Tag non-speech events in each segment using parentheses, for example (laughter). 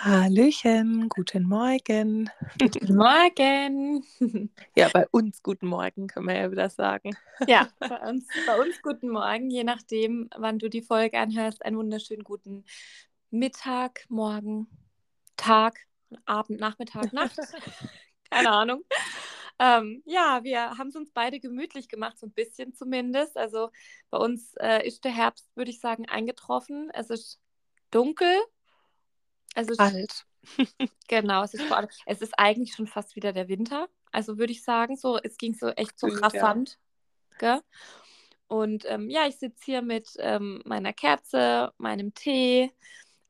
Hallöchen, guten Morgen. Guten Morgen. (laughs) Ja, bei uns guten Morgen, können wir ja wieder sagen. Ja, (laughs) bei uns, bei uns guten Morgen, je nachdem, wann du die Folge anhörst, einen wunderschönen guten Mittag, Morgen, Tag, Abend, Nachmittag, Nacht. (laughs) Keine Ahnung. Ähm, ja, wir haben es uns beide gemütlich gemacht, so ein bisschen zumindest. Also bei uns äh, ist der Herbst, würde ich sagen, eingetroffen. Es ist dunkel, es ist kalt. (laughs) genau, es ist vor allem, es ist eigentlich schon fast wieder der Winter. Also würde ich sagen, so, es ging so echt so rasant. Ja. Und ähm, ja, ich sitze hier mit ähm, meiner Kerze, meinem Tee,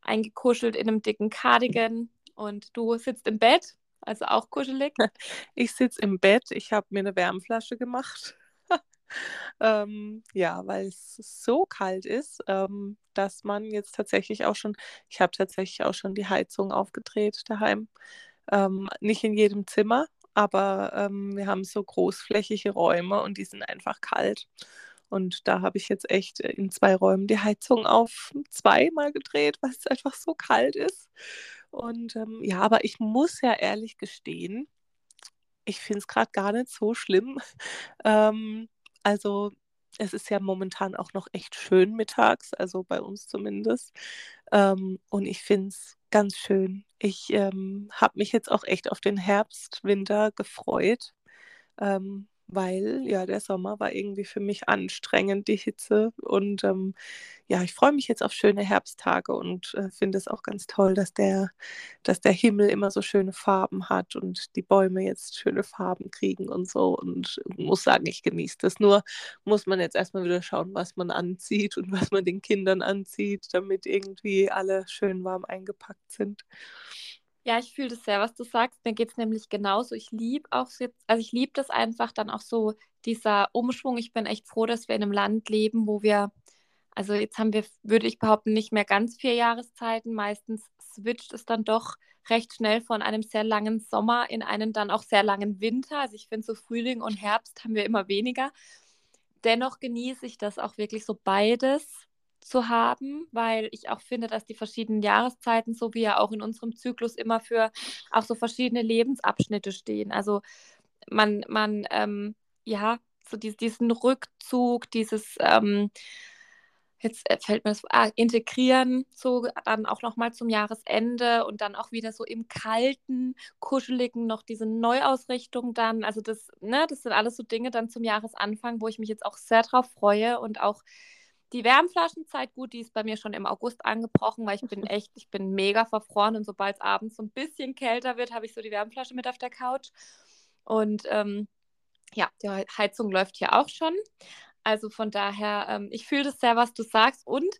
eingekuschelt in einem dicken Cardigan und du sitzt im Bett, also auch kuschelig. (laughs) Ich sitze im Bett, ich habe mir eine Wärmflasche gemacht. Ähm, ja, weil es so kalt ist, ähm, dass man jetzt tatsächlich auch schon, ich habe tatsächlich auch schon die Heizung aufgedreht daheim. Ähm, nicht in jedem Zimmer, aber ähm, wir haben so großflächige Räume und die sind einfach kalt. Und da habe ich jetzt echt in zwei Räumen die Heizung auf zweimal gedreht, weil es einfach so kalt ist. Und ähm, ja, aber ich muss ja ehrlich gestehen, ich finde es gerade gar nicht so schlimm. (laughs) Ähm, also es ist ja momentan auch noch echt schön mittags, also bei uns zumindest. Ähm, und ich finde es ganz schön. Ich ähm, habe mich jetzt auch echt auf den Herbst, Winter gefreut. Ähm, weil ja der Sommer war irgendwie für mich anstrengend, die Hitze. Und ähm, ja, ich freue mich jetzt auf schöne Herbsttage und äh, finde es auch ganz toll, dass der, dass der Himmel immer so schöne Farben hat und die Bäume jetzt schöne Farben kriegen und so. Und muss sagen, ich genieße das. Nur muss man jetzt erstmal wieder schauen, was man anzieht und was man den Kindern anzieht, damit irgendwie alle schön warm eingepackt sind. Ja, ich fühle das sehr, was du sagst. Mir geht es nämlich genauso. Ich liebe auch jetzt, also ich liebe das einfach dann auch so, dieser Umschwung. Ich bin echt froh, dass wir in einem Land leben, wo wir, also jetzt haben wir, würde ich behaupten, nicht mehr ganz vier Jahreszeiten. Meistens switcht es dann doch recht schnell von einem sehr langen Sommer in einen dann auch sehr langen Winter. Also ich finde so Frühling und Herbst haben wir immer weniger. Dennoch genieße ich das auch wirklich so beides zu haben, weil ich auch finde, dass die verschiedenen Jahreszeiten, so wie ja auch in unserem Zyklus, immer für auch so verschiedene Lebensabschnitte stehen. Also man, man, ähm, ja, so die, diesen Rückzug, dieses, ähm, jetzt äh, fällt mir das, ah, integrieren, so dann auch nochmal zum Jahresende und dann auch wieder so im kalten, kuscheligen noch diese Neuausrichtung dann. Also das, ne, das sind alles so Dinge dann zum Jahresanfang, wo ich mich jetzt auch sehr drauf freue und auch die Wärmflaschenzeit, gut, die ist bei mir schon im August angebrochen, weil ich bin (laughs) echt, ich bin mega verfroren und sobald es abends so ein bisschen kälter wird, habe ich so die Wärmflasche mit auf der Couch. Und ähm, ja, die Heizung läuft hier auch schon. Also von daher, ähm, ich fühle das sehr, was du sagst und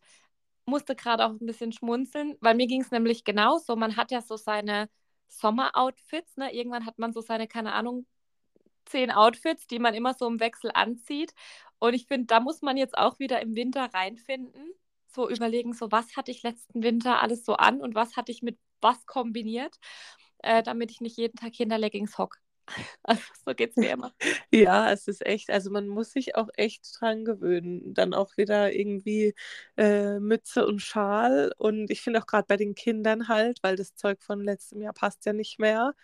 musste gerade auch ein bisschen schmunzeln, weil mir ging es nämlich genauso. Man hat ja so seine Sommeroutfits, ne? Irgendwann hat man so seine, keine Ahnung, zehn Outfits, die man immer so im Wechsel anzieht. Und ich finde, da muss man jetzt auch wieder im Winter reinfinden. So überlegen, so was hatte ich letzten Winter alles so an und was hatte ich mit was kombiniert, äh, damit ich nicht jeden Tag hinter Leggings hock. (laughs) Also, so geht es mir immer. (laughs) Ja, es ist echt, also man muss sich auch echt dran gewöhnen. Dann auch wieder irgendwie äh, Mütze und Schal. Und ich finde auch gerade bei den Kindern halt, weil das Zeug von letztem Jahr passt ja nicht mehr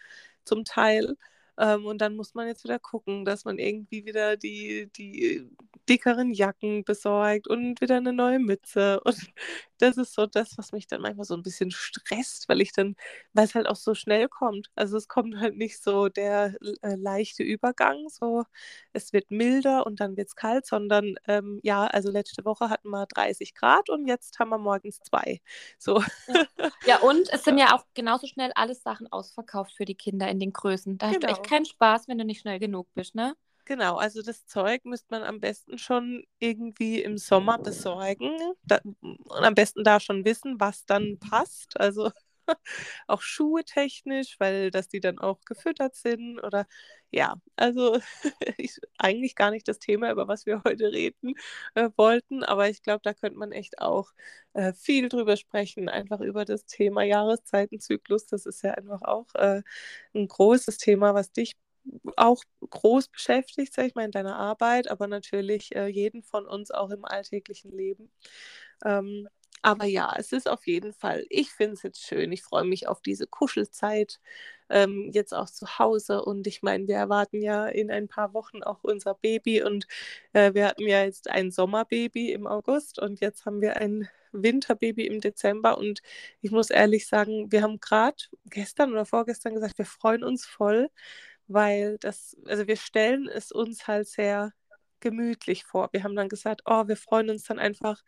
zum Teil. Ähm, und dann muss man jetzt wieder gucken, dass man irgendwie wieder die, die dickeren Jacken besorgt und wieder eine neue Mütze. Und (laughs) das ist so das, was mich dann manchmal so ein bisschen stresst, weil ich dann, weil es halt auch so schnell kommt. Also es kommt halt nicht so der äh, leichte Übergang, so es wird milder und dann wird es kalt, sondern ähm, ja, also letzte Woche hatten wir 30 Grad und jetzt haben wir morgens zwei. So. Ja. ja, und es (laughs) sind ja auch genauso schnell alles Sachen ausverkauft für die Kinder in den Größen. Da genau. hast du echt genau. keinen Spaß, wenn du nicht schnell genug bist, ne? Genau, also das Zeug müsste man am besten schon irgendwie im Sommer besorgen da, und am besten da schon wissen, was dann passt. Also (laughs) auch Schuhe technisch, weil dass die dann auch gefüttert sind oder ja, also (laughs) ich, eigentlich gar nicht das Thema, über was wir heute reden äh, wollten, aber ich glaube, da könnte man echt auch äh, viel drüber sprechen, einfach über das Thema Jahreszeitenzyklus. Das ist ja einfach auch äh, ein großes Thema, was dich auch groß beschäftigt, sag ich mal, in deiner Arbeit, aber natürlich äh, jeden von uns auch im alltäglichen Leben. Ähm, aber ja, es ist auf jeden Fall, ich finde es jetzt schön. Ich freue mich auf diese Kuschelzeit ähm, jetzt auch zu Hause. Und ich meine, wir erwarten ja in ein paar Wochen auch unser Baby. Und äh, wir hatten ja jetzt ein Sommerbaby im August und jetzt haben wir ein Winterbaby im Dezember. Und ich muss ehrlich sagen, wir haben gerade gestern oder vorgestern gesagt, wir freuen uns voll, weil das, also wir stellen es uns halt sehr gemütlich vor. Wir haben dann gesagt, oh, wir freuen uns dann einfach,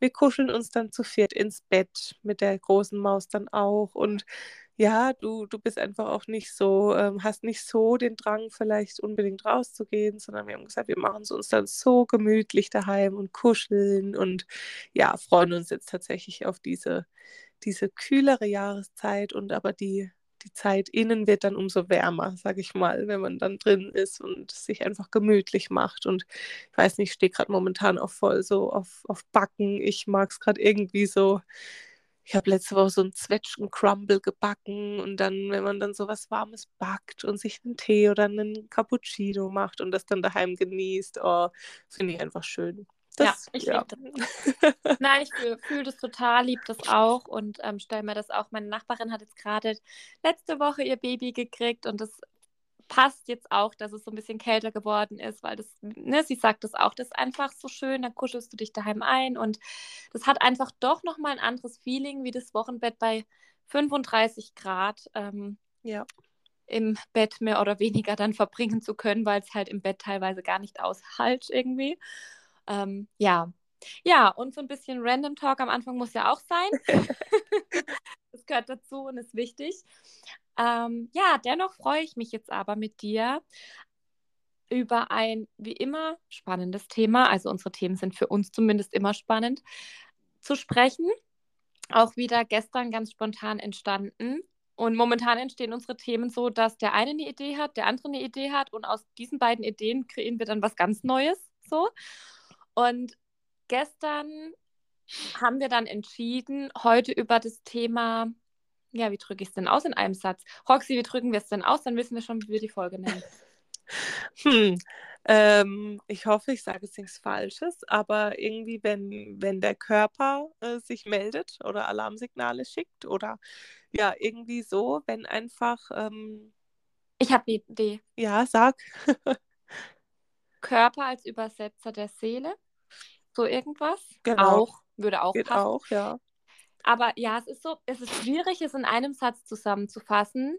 wir kuscheln uns dann zu viert ins Bett mit der großen Maus dann auch. Und ja, du, du bist einfach auch nicht so, ähm, hast nicht so den Drang, vielleicht unbedingt rauszugehen, sondern wir haben gesagt, wir machen es uns dann so gemütlich daheim und kuscheln und ja, freuen uns jetzt tatsächlich auf diese, diese kühlere Jahreszeit und aber die die Zeit innen wird dann umso wärmer, sage ich mal, wenn man dann drin ist und sich einfach gemütlich macht. Und ich weiß nicht, ich stehe gerade momentan auch voll so auf, auf Backen. Ich mag es gerade irgendwie so. Ich habe letzte Woche so einen Zwetschgen-Crumble gebacken und dann, wenn man dann so was Warmes backt und sich einen Tee oder einen Cappuccino macht und das dann daheim genießt, oh, finde ich einfach schön. Das, ja, ich ja. liebe das. (laughs) Nein, ich fühle fühl das total, liebe das auch und ähm, stelle mir das auch. Meine Nachbarin hat jetzt gerade letzte Woche ihr Baby gekriegt und das passt jetzt auch, dass es so ein bisschen kälter geworden ist, weil das, ne, sie sagt das auch, das ist einfach so schön, dann kuschelst du dich daheim ein und das hat einfach doch nochmal ein anderes Feeling, wie das Wochenbett bei 35 Grad ähm, ja. im Bett mehr oder weniger dann verbringen zu können, weil es halt im Bett teilweise gar nicht aushalt irgendwie. Ähm, ja. Ja, und so ein bisschen Random Talk am Anfang muss ja auch sein. (laughs) das gehört dazu und ist wichtig. Ähm, ja, dennoch freue ich mich jetzt aber mit dir über ein wie immer spannendes Thema. Also unsere Themen sind für uns zumindest immer spannend zu sprechen. Auch wieder gestern ganz spontan entstanden. Und momentan entstehen unsere Themen so, dass der eine eine Idee hat, der andere eine Idee hat und aus diesen beiden Ideen kreieren wir dann was ganz Neues. So. Und gestern haben wir dann entschieden, heute über das Thema, ja, wie drücke ich es denn aus in einem Satz? Roxy, wie drücken wir es denn aus? Dann wissen wir schon, wie wir die Folge nennen. (laughs) Hm, ähm, ich hoffe, ich sage jetzt nichts Falsches, aber irgendwie, wenn, wenn der Körper äh, sich meldet oder Alarmsignale schickt oder ja, irgendwie so, wenn einfach. Ähm, ich habe die Idee. Ja, sag. (laughs) Körper als Übersetzer der Seele so irgendwas. Genau. Auch, würde auch Geht passen. auch, ja. Aber ja, es ist so, es ist schwierig, es in einem Satz zusammenzufassen,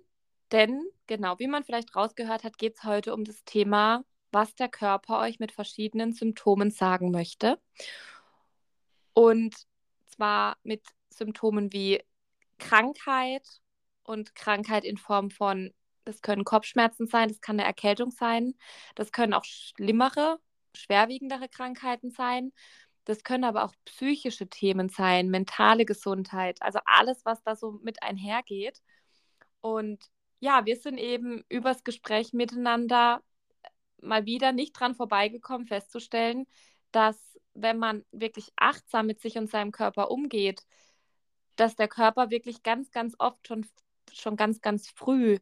denn genau wie man vielleicht rausgehört hat, geht es heute um das Thema, was der Körper euch mit verschiedenen Symptomen sagen möchte. Und zwar mit Symptomen wie Krankheit und Krankheit in Form von, das können Kopfschmerzen sein, das kann eine Erkältung sein, das können auch schlimmere schwerwiegendere Krankheiten sein. Das können aber auch psychische Themen sein, mentale Gesundheit, also alles, was da so mit einhergeht. Und ja, wir sind eben übers Gespräch miteinander mal wieder nicht dran vorbeigekommen, festzustellen, dass wenn man wirklich achtsam mit sich und seinem Körper umgeht, dass der Körper wirklich ganz, ganz oft schon, schon ganz, ganz früh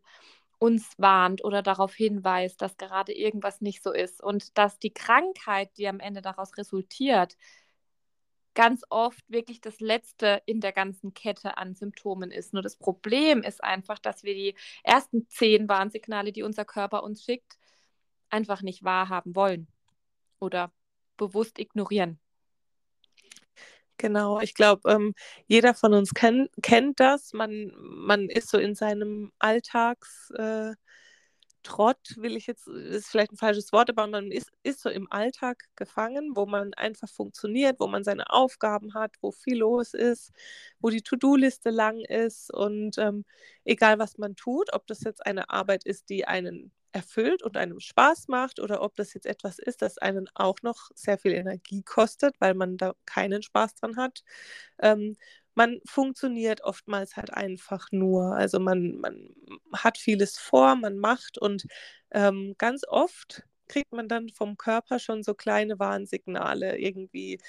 uns warnt oder darauf hinweist, dass gerade irgendwas nicht so ist und dass die Krankheit, die am Ende daraus resultiert, ganz oft wirklich das Letzte in der ganzen Kette an Symptomen ist. Nur das Problem ist einfach, dass wir die ersten zehn Warnsignale, die unser Körper uns schickt, einfach nicht wahrhaben wollen oder bewusst ignorieren. Genau, ich glaube, ähm, jeder von uns kenn, kennt das. Man, man ist so in seinem Alltags, äh, will ich jetzt, ist vielleicht ein falsches Wort, aber man ist, ist so im Alltag gefangen, wo man einfach funktioniert, wo man seine Aufgaben hat, wo viel los ist, wo die To-Do-Liste lang ist und ähm, egal was man tut, ob das jetzt eine Arbeit ist, die einen erfüllt und einem Spaß macht oder ob das jetzt etwas ist, das einen auch noch sehr viel Energie kostet, weil man da keinen Spaß dran hat. Ähm, man funktioniert oftmals halt einfach nur. Also man, man hat vieles vor, man macht und ähm, ganz oft kriegt man dann vom Körper schon so kleine Warnsignale irgendwie.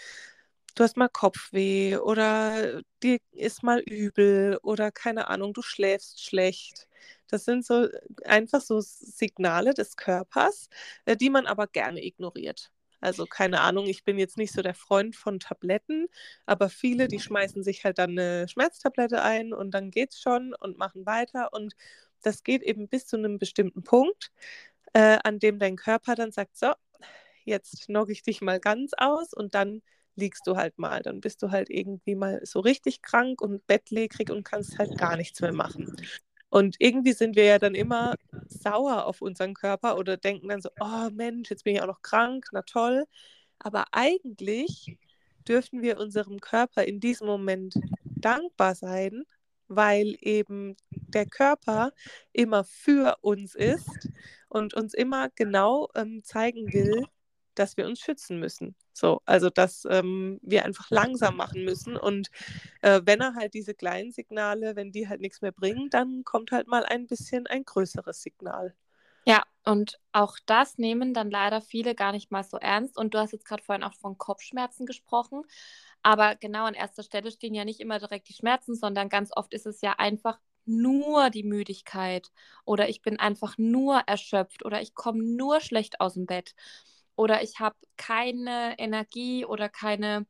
Du hast mal Kopfweh oder dir ist mal übel oder keine Ahnung, du schläfst schlecht. Das sind so einfach so Signale des Körpers, äh, die man aber gerne ignoriert. Also keine Ahnung, ich bin jetzt nicht so der Freund von Tabletten, aber viele, die schmeißen sich halt dann eine Schmerztablette ein und dann geht's schon und machen weiter. Und das geht eben bis zu einem bestimmten Punkt, äh, an dem dein Körper dann sagt, so, jetzt knocke ich dich mal ganz aus und dann liegst du halt mal. Dann bist du halt irgendwie mal so richtig krank und bettlägerig und kannst halt gar nichts mehr machen. Und irgendwie sind wir ja dann immer sauer auf unseren Körper oder denken dann so, oh Mensch, jetzt bin ich auch noch krank, na toll. Aber eigentlich dürften wir unserem Körper in diesem Moment dankbar sein, weil eben der Körper immer für uns ist und uns immer genau ähm, zeigen will, dass wir uns schützen müssen. So, also dass ähm, wir einfach langsam machen müssen. Und äh, wenn er halt diese kleinen Signale, wenn die halt nichts mehr bringen, dann kommt halt mal ein bisschen ein größeres Signal. Ja, und auch das nehmen dann leider viele gar nicht mal so ernst. Und du hast jetzt gerade vorhin auch von Kopfschmerzen gesprochen. Aber genau an erster Stelle stehen ja nicht immer direkt die Schmerzen, sondern ganz oft ist es ja einfach nur die Müdigkeit oder ich bin einfach nur erschöpft oder ich komme nur schlecht aus dem Bett oder ich habe keine Energie oder keine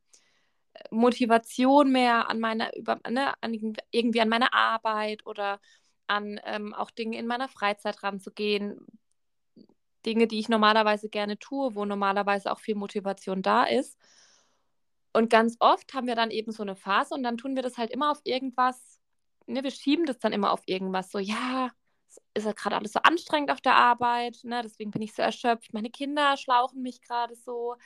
äh, Motivation mehr an meiner über ne, an, irgendwie an meine Arbeit oder an ähm, auch Dinge in meiner Freizeit ranzugehen. Dinge, die ich normalerweise gerne tue, wo normalerweise auch viel Motivation da ist. Und ganz oft haben wir dann eben so eine Phase und dann tun wir das halt immer auf irgendwas, ne, wir schieben das dann immer auf irgendwas, so, ja, ist ja gerade alles so anstrengend auf der Arbeit, ne? deswegen bin ich so erschöpft. Meine Kinder schlauchen mich gerade so.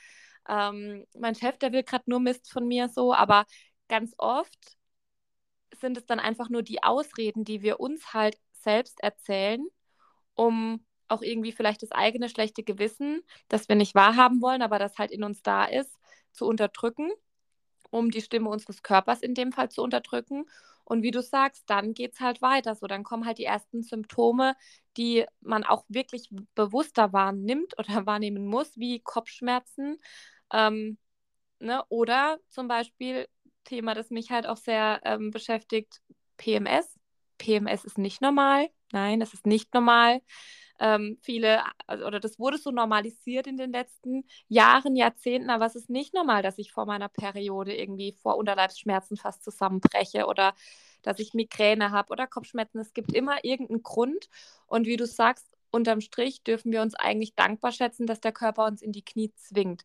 Ähm, mein Chef, der will gerade nur Mist von mir so, aber ganz oft sind es dann einfach nur die Ausreden, die wir uns halt selbst erzählen, um auch irgendwie vielleicht das eigene schlechte Gewissen, das wir nicht wahrhaben wollen, aber das halt in uns da ist, zu unterdrücken, um die Stimme unseres Körpers in dem Fall zu unterdrücken und wie du sagst, dann geht es halt weiter. So, dann kommen halt die ersten Symptome, die man auch wirklich bewusster wahrnimmt (laughs) oder wahrnehmen muss, wie Kopfschmerzen. Ähm, ne? Oder zum Beispiel Thema, das mich halt auch sehr ähm, beschäftigt, PMS. PMS ist nicht normal. Nein, das ist nicht normal. Ähm, viele, also, oder das wurde so normalisiert in den letzten Jahren, Jahrzehnten, aber es ist nicht normal, dass ich vor meiner Periode irgendwie vor Unterleibsschmerzen fast zusammenbreche oder dass ich Migräne habe oder Kopfschmerzen. Es gibt immer irgendeinen Grund. Und wie du sagst, unterm Strich dürfen wir uns eigentlich dankbar schätzen, dass der Körper uns in die Knie zwingt.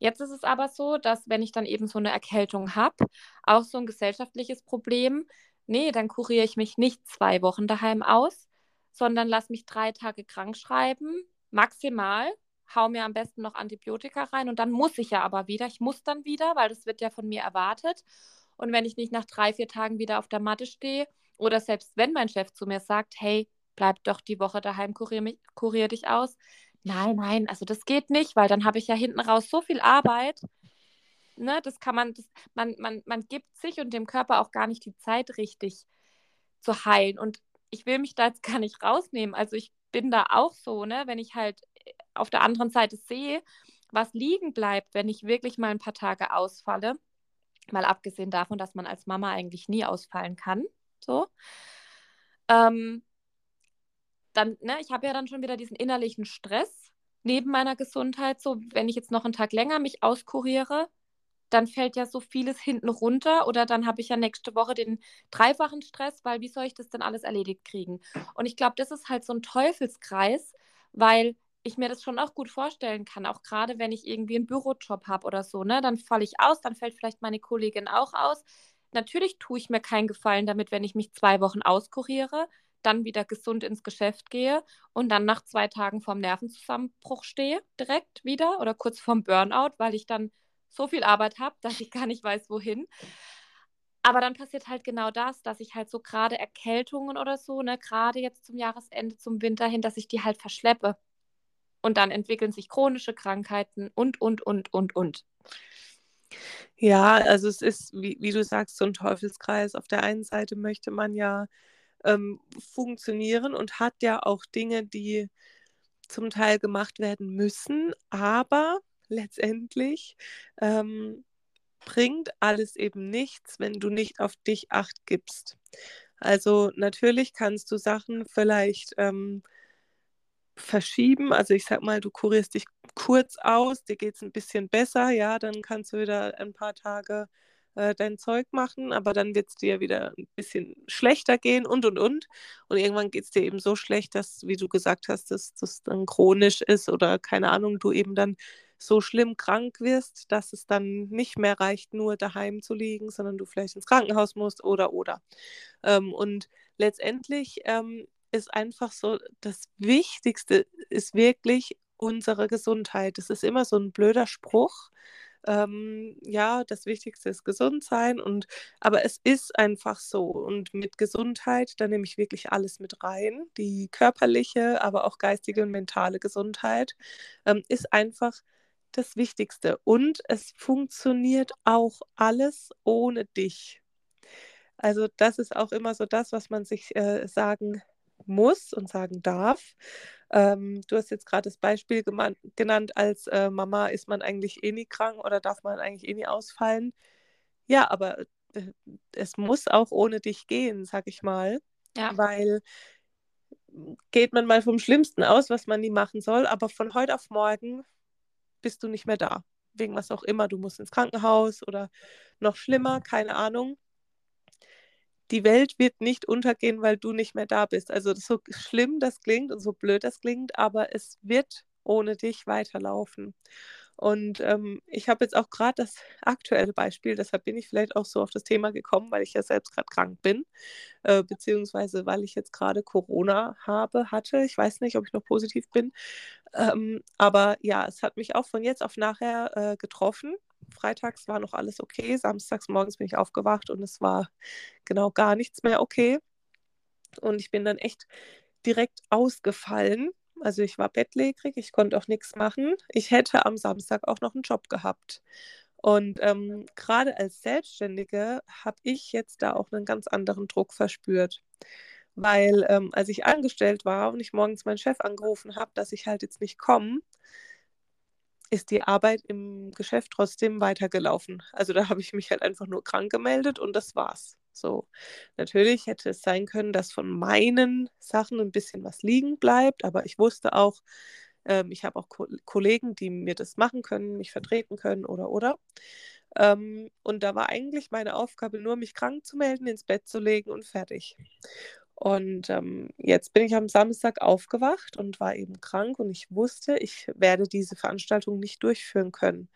Jetzt ist es aber so, dass wenn ich dann eben so eine Erkältung habe, auch so ein gesellschaftliches Problem, nee, dann kuriere ich mich nicht zwei Wochen daheim aus, sondern lass mich drei Tage krank schreiben, maximal, hau mir am besten noch Antibiotika rein und dann muss ich ja aber wieder. Ich muss dann wieder, weil das wird ja von mir erwartet. Und wenn ich nicht nach drei, vier Tagen wieder auf der Matte stehe oder selbst wenn mein Chef zu mir sagt, hey, bleib doch die Woche daheim, kurier, mich, kurier dich aus. Nein, nein, also das geht nicht, weil dann habe ich ja hinten raus so viel Arbeit. Ne, das kann man, das, man, man, man gibt sich und dem Körper auch gar nicht die Zeit richtig zu heilen. Und ich will mich da jetzt gar nicht rausnehmen. Also ich bin da auch so, ne, wenn ich halt äh, auf der anderen Seite sehe, was liegen bleibt, wenn ich wirklich mal ein paar Tage ausfalle, mal abgesehen davon, dass man als Mama eigentlich nie ausfallen kann, so. Ähm, dann, ne, ich habe ja dann schon wieder diesen innerlichen Stress neben meiner Gesundheit, so wenn ich jetzt noch einen Tag länger mich auskuriere, dann fällt ja so vieles hinten runter oder dann habe ich ja nächste Woche den dreifachen Stress, weil wie soll ich das denn alles erledigt kriegen? Und ich glaube, das ist halt so ein Teufelskreis, weil ich mir das schon auch gut vorstellen kann, auch gerade wenn ich irgendwie einen Bürojob habe oder so, ne, dann falle ich aus, dann fällt vielleicht meine Kollegin auch aus. Natürlich tue ich mir keinen Gefallen damit, wenn ich mich zwei Wochen auskuriere, dann wieder gesund ins Geschäft gehe und dann nach zwei Tagen vorm Nervenzusammenbruch stehe, direkt wieder oder kurz vorm Burnout, weil ich dann so viel Arbeit habe, dass ich gar nicht weiß, wohin. Aber dann passiert halt genau das, dass ich halt so gerade Erkältungen oder so, ne, gerade jetzt zum Jahresende, zum Winter hin, dass ich die halt verschleppe. Und dann entwickeln sich chronische Krankheiten und, und, und, und, und. Ja, also es ist, wie, wie du sagst, so ein Teufelskreis. Auf der einen Seite möchte man ja ähm, funktionieren und hat ja auch Dinge, die zum Teil gemacht werden müssen, aber letztendlich ähm, bringt alles eben nichts, wenn du nicht auf dich acht gibst. Also natürlich kannst du Sachen vielleicht ähm, verschieben. Also ich sag mal, du kurierst dich kurz aus, dir geht es ein bisschen besser, ja, dann kannst du wieder ein paar Tage äh, dein Zeug machen, aber dann wird es dir wieder ein bisschen schlechter gehen und und und. Und irgendwann geht es dir eben so schlecht, dass, wie du gesagt hast, dass das dann chronisch ist oder keine Ahnung, du eben dann so schlimm krank wirst, dass es dann nicht mehr reicht, nur daheim zu liegen, sondern du vielleicht ins Krankenhaus musst oder oder. Ähm, und letztendlich ähm, ist einfach so, das Wichtigste ist wirklich unsere Gesundheit. Das ist immer so ein blöder Spruch. Ähm, ja, das Wichtigste ist gesund sein und aber es ist einfach so und mit Gesundheit, da nehme ich wirklich alles mit rein. Die körperliche, aber auch geistige und mentale Gesundheit ähm, ist einfach das Wichtigste und es funktioniert auch alles ohne dich. Also das ist auch immer so das, was man sich äh, sagen muss und sagen darf. Ähm, du hast jetzt gerade das Beispiel genannt, als äh, Mama ist man eigentlich eh nie krank oder darf man eigentlich eh nie ausfallen. Ja, aber äh, es muss auch ohne dich gehen, sag ich mal. Ja. Weil geht man mal vom Schlimmsten aus, was man nie machen soll, aber von heute auf morgen bist du nicht mehr da. Wegen was auch immer. Du musst ins Krankenhaus oder noch schlimmer, keine Ahnung die Welt wird nicht untergehen, weil du nicht mehr da bist. Also so schlimm das klingt und so blöd das klingt, aber es wird ohne dich weiterlaufen. Und ähm, ich habe jetzt auch gerade das aktuelle Beispiel, deshalb bin ich vielleicht auch so auf das Thema gekommen, weil ich ja selbst gerade krank bin, äh, beziehungsweise weil ich jetzt gerade Corona habe, hatte. Ich weiß nicht, ob ich noch positiv bin. Ähm, aber ja, es hat mich auch von jetzt auf nachher äh, getroffen freitags war noch alles okay. Samstags morgens bin ich aufgewacht und es war genau gar nichts mehr okay. Und ich bin dann echt direkt ausgefallen. Also ich war bettlägerig, ich konnte auch nichts machen. Ich hätte am Samstag auch noch einen Job gehabt. Und ähm, gerade als Selbstständige habe ich jetzt da auch einen ganz anderen Druck verspürt. Weil ähm, als ich angestellt war und ich morgens meinen Chef angerufen habe, dass ich halt jetzt nicht komme, ist die Arbeit im Geschäft trotzdem weitergelaufen. Also da habe ich mich halt einfach nur krank gemeldet und das war's. So, natürlich hätte es sein können, dass von meinen Sachen ein bisschen was liegen bleibt, aber ich wusste auch, ähm, ich habe auch Ko Kollegen, die mir das machen können, mich vertreten können oder oder. Ähm, und da war eigentlich meine Aufgabe nur, mich krank zu melden, ins Bett zu legen und fertig. Und ähm, jetzt bin ich am Samstag aufgewacht und war eben krank und ich wusste, ich werde diese Veranstaltung nicht durchführen können.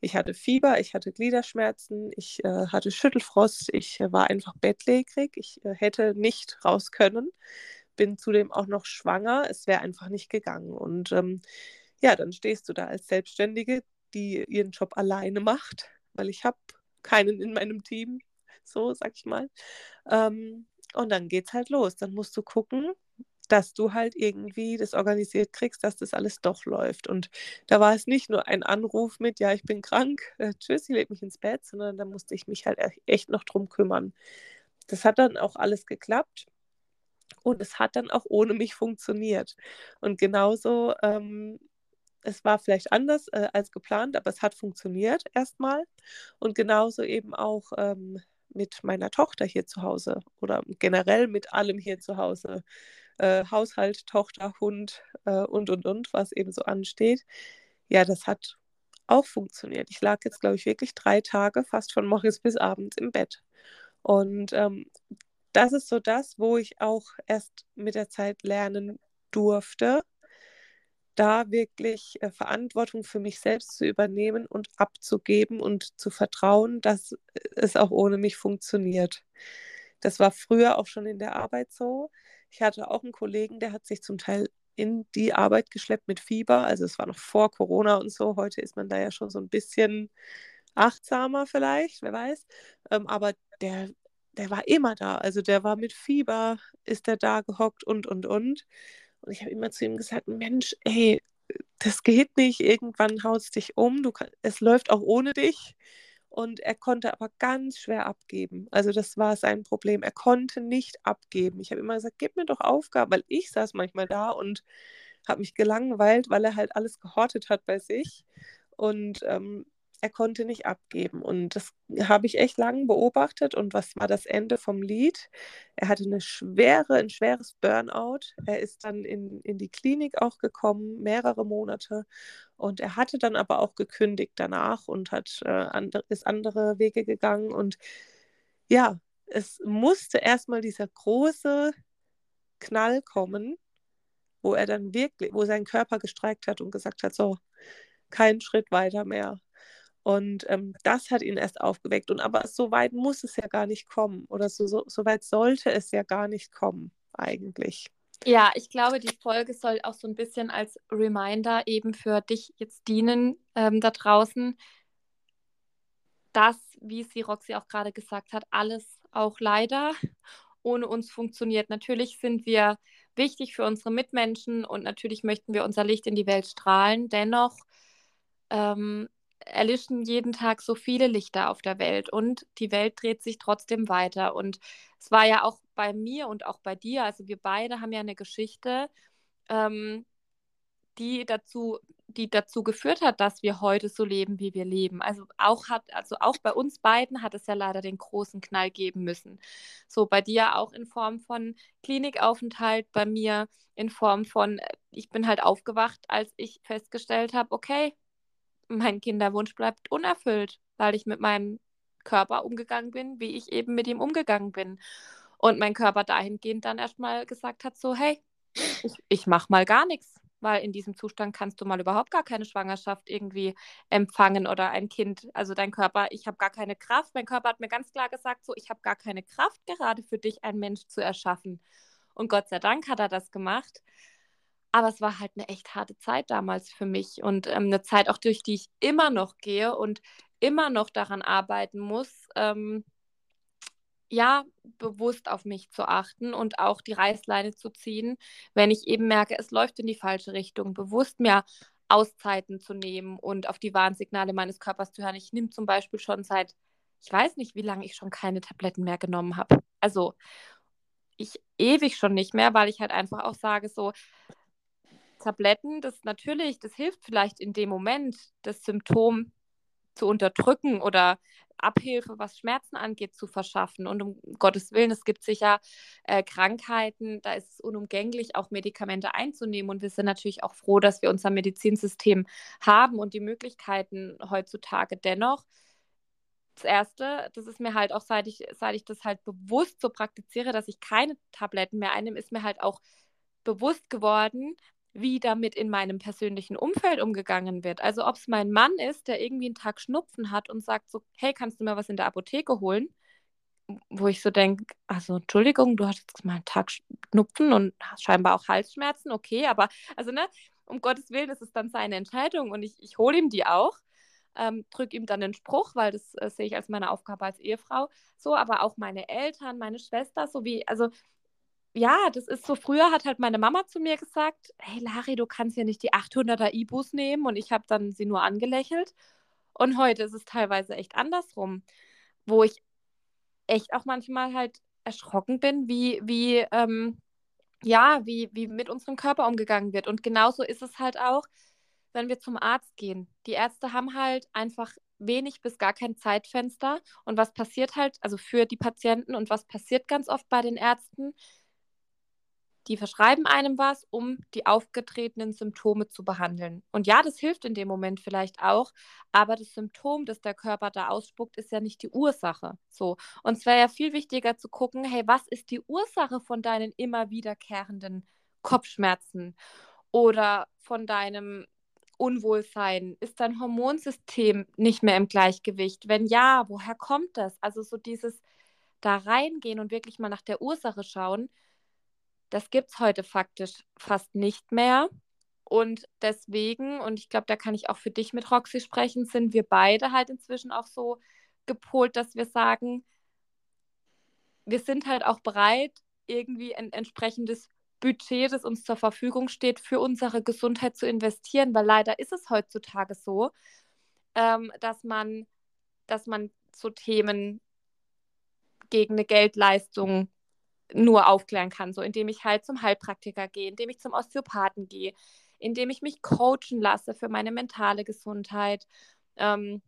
Ich hatte Fieber, ich hatte Gliederschmerzen, ich äh, hatte Schüttelfrost, ich äh, war einfach bettlägerig, ich äh, hätte nicht raus können, bin zudem auch noch schwanger, es wäre einfach nicht gegangen. Und ähm, ja, dann stehst du da als Selbstständige, die ihren Job alleine macht, weil ich habe keinen in meinem Team, so sag ich mal. Ähm, und dann geht's halt los. Dann musst du gucken, dass du halt irgendwie das organisiert kriegst, dass das alles doch läuft. Und da war es nicht nur ein Anruf mit, ja, ich bin krank, äh, tschüss, ich lege mich ins Bett, sondern da musste ich mich halt e-, echt noch drum kümmern. Das hat dann auch alles geklappt und es hat dann auch ohne mich funktioniert. Und genauso, ähm, es war vielleicht anders äh, als geplant, aber es hat funktioniert erstmal. Und genauso eben auch ähm, mit meiner Tochter hier zu Hause oder generell mit allem hier zu Hause. Äh, Haushalt, Tochter, Hund äh, und, und, und, was eben so ansteht. Ja, das hat auch funktioniert. Ich lag jetzt, glaube ich, wirklich drei Tage fast von morgens (laughs) bis abends im Bett. Und ähm, das ist so das, wo ich auch erst mit der Zeit lernen durfte, da wirklich äh, Verantwortung für mich selbst zu übernehmen und abzugeben und zu vertrauen, dass es auch ohne mich funktioniert. Das war früher auch schon in der Arbeit so. Ich hatte auch einen Kollegen, der hat sich zum Teil in die Arbeit geschleppt mit Fieber. Also es war noch vor Corona und so. Heute ist man da ja schon so ein bisschen achtsamer vielleicht, wer weiß. Ähm, aber der, der war immer da. Also der war mit Fieber, ist der da gehockt und, und, und. Und ich habe immer zu ihm gesagt, Mensch, ey, das geht nicht, irgendwann haust dich um, du kann, es läuft auch ohne dich. Und er konnte aber ganz schwer abgeben. Also das war sein Problem. Er konnte nicht abgeben. Ich habe immer gesagt, gib mir doch Aufgaben, weil ich saß manchmal da und habe mich gelangweilt, weil er halt alles gehortet hat bei sich. Und ähm, er konnte nicht abgeben. Und das habe ich echt lange beobachtet. Und was war das Ende vom Lied? Er hatte eine schwere, ein schweres Burnout. Er ist dann in, in die Klinik auch gekommen, mehrere Monate. Und er hatte dann aber auch gekündigt danach und hat, äh, andere, ist andere Wege gegangen. Und ja, es musste erstmal dieser große Knall kommen, wo er dann wirklich, wo sein Körper gestreikt hat und gesagt hat, so, kein Schritt weiter mehr. Und ähm, das hat ihn erst aufgeweckt. Und aber so weit muss es ja gar nicht kommen. Oder so, so, so weit sollte es ja gar nicht kommen, eigentlich. Ja, ich glaube, die Folge soll auch so ein bisschen als Reminder eben für dich jetzt dienen ähm, da draußen, dass, wie sie Roxy auch gerade gesagt hat, alles auch leider ohne uns funktioniert. Natürlich sind wir wichtig für unsere Mitmenschen und natürlich möchten wir unser Licht in die Welt strahlen. Dennoch ähm, erlischen jeden Tag so viele Lichter auf der Welt und die Welt dreht sich trotzdem weiter. Und es war ja auch bei mir und auch bei dir, also wir beide haben ja eine Geschichte, ähm, die dazu, die dazu geführt hat, dass wir heute so leben, wie wir leben. Also auch hat, also auch bei uns beiden hat es ja leider den großen Knall geben müssen. So bei dir auch in Form von Klinikaufenthalt, bei mir in Form von, äh, ich bin halt aufgewacht, als ich festgestellt habe, okay, mein Kinderwunsch bleibt unerfüllt, weil ich mit meinem Körper umgegangen bin, wie ich eben mit ihm umgegangen bin. Und mein Körper dahingehend dann erstmal gesagt hat, so, hey, ich, ich mach mal gar nichts, weil in diesem Zustand kannst du mal überhaupt gar keine Schwangerschaft irgendwie empfangen oder ein Kind. Also dein Körper, ich habe gar keine Kraft. Mein Körper hat mir ganz klar gesagt, so, ich habe gar keine Kraft gerade für dich, ein Mensch zu erschaffen. Und Gott sei Dank hat er das gemacht. Aber es war halt eine echt harte Zeit damals für mich und ähm, eine Zeit auch, durch die ich immer noch gehe und immer noch daran arbeiten muss, ähm, ja, bewusst auf mich zu achten und auch die Reißleine zu ziehen, wenn ich eben merke, es läuft in die falsche Richtung, bewusst mir Auszeiten zu nehmen und auf die Warnsignale meines Körpers zu hören. Ich nehme zum Beispiel schon seit, ich weiß nicht, wie lange ich schon keine Tabletten mehr genommen habe. Also ich ewig schon nicht mehr, weil ich halt einfach auch sage, so, Tabletten, das natürlich, das hilft vielleicht in dem Moment, das Symptom zu unterdrücken oder Abhilfe, was Schmerzen angeht, zu verschaffen. Und um Gottes Willen, es gibt sicher äh, Krankheiten, da ist es unumgänglich, auch Medikamente einzunehmen. Und wir sind natürlich auch froh, dass wir unser Medizinsystem haben und die Möglichkeiten heutzutage. Dennoch, das Erste, das ist mir halt auch, seit ich, seit ich das halt bewusst so praktiziere, dass ich keine Tabletten mehr einnehme, ist mir halt auch bewusst geworden, wie damit in meinem persönlichen Umfeld umgegangen wird. Also ob es mein Mann ist, der irgendwie einen Tag Schnupfen hat und sagt so, hey, kannst du mir was in der Apotheke holen? Wo ich so denke, also Entschuldigung, du hast jetzt mal einen Tag Schnupfen und scheinbar auch Halsschmerzen, okay, aber also ne, um Gottes Willen ist es dann seine Entscheidung und ich, ich hole ihm die auch. Ähm, drücke ihm dann den Spruch, weil das äh, sehe ich als meine Aufgabe als Ehefrau so, aber auch meine Eltern, meine Schwester, so wie, also ja, das ist so, früher hat halt meine Mama zu mir gesagt, hey Lari, du kannst ja nicht die 800er E-Bus nehmen und ich habe dann sie nur angelächelt. Und heute ist es teilweise echt andersrum, wo ich echt auch manchmal halt erschrocken bin, wie, wie, ähm, ja, wie, wie mit unserem Körper umgegangen wird. Und genauso ist es halt auch, wenn wir zum Arzt gehen. Die Ärzte haben halt einfach wenig bis gar kein Zeitfenster. Und was passiert halt, also für die Patienten und was passiert ganz oft bei den Ärzten? Die verschreiben einem was, um die aufgetretenen Symptome zu behandeln. Und ja, das hilft in dem Moment vielleicht auch, aber das Symptom, das der Körper da ausspuckt, ist ja nicht die Ursache. So. Und es wäre ja viel wichtiger zu gucken, hey, was ist die Ursache von deinen immer wiederkehrenden Kopfschmerzen? oder von deinem Unwohlsein? Ist dein Hormonsystem nicht mehr im Gleichgewicht? Wenn ja, woher kommt das? Also so dieses da reingehen und wirklich mal nach der Ursache schauen, das gibt es heute faktisch fast nicht mehr. Und deswegen, und ich glaube, da kann ich auch für dich mit Roxy sprechen, sind wir beide halt inzwischen auch so gepolt, dass wir sagen, wir sind halt auch bereit, irgendwie ein entsprechendes Budget, das uns zur Verfügung steht, für unsere Gesundheit zu investieren, weil leider ist es heutzutage so, ähm, dass man, dass man so Themen gegen eine Geldleistung nur aufklären kann, so indem ich halt zum Heilpraktiker gehe, indem ich zum Osteopathen gehe, indem ich mich coachen lasse für meine mentale Gesundheit. Ähm,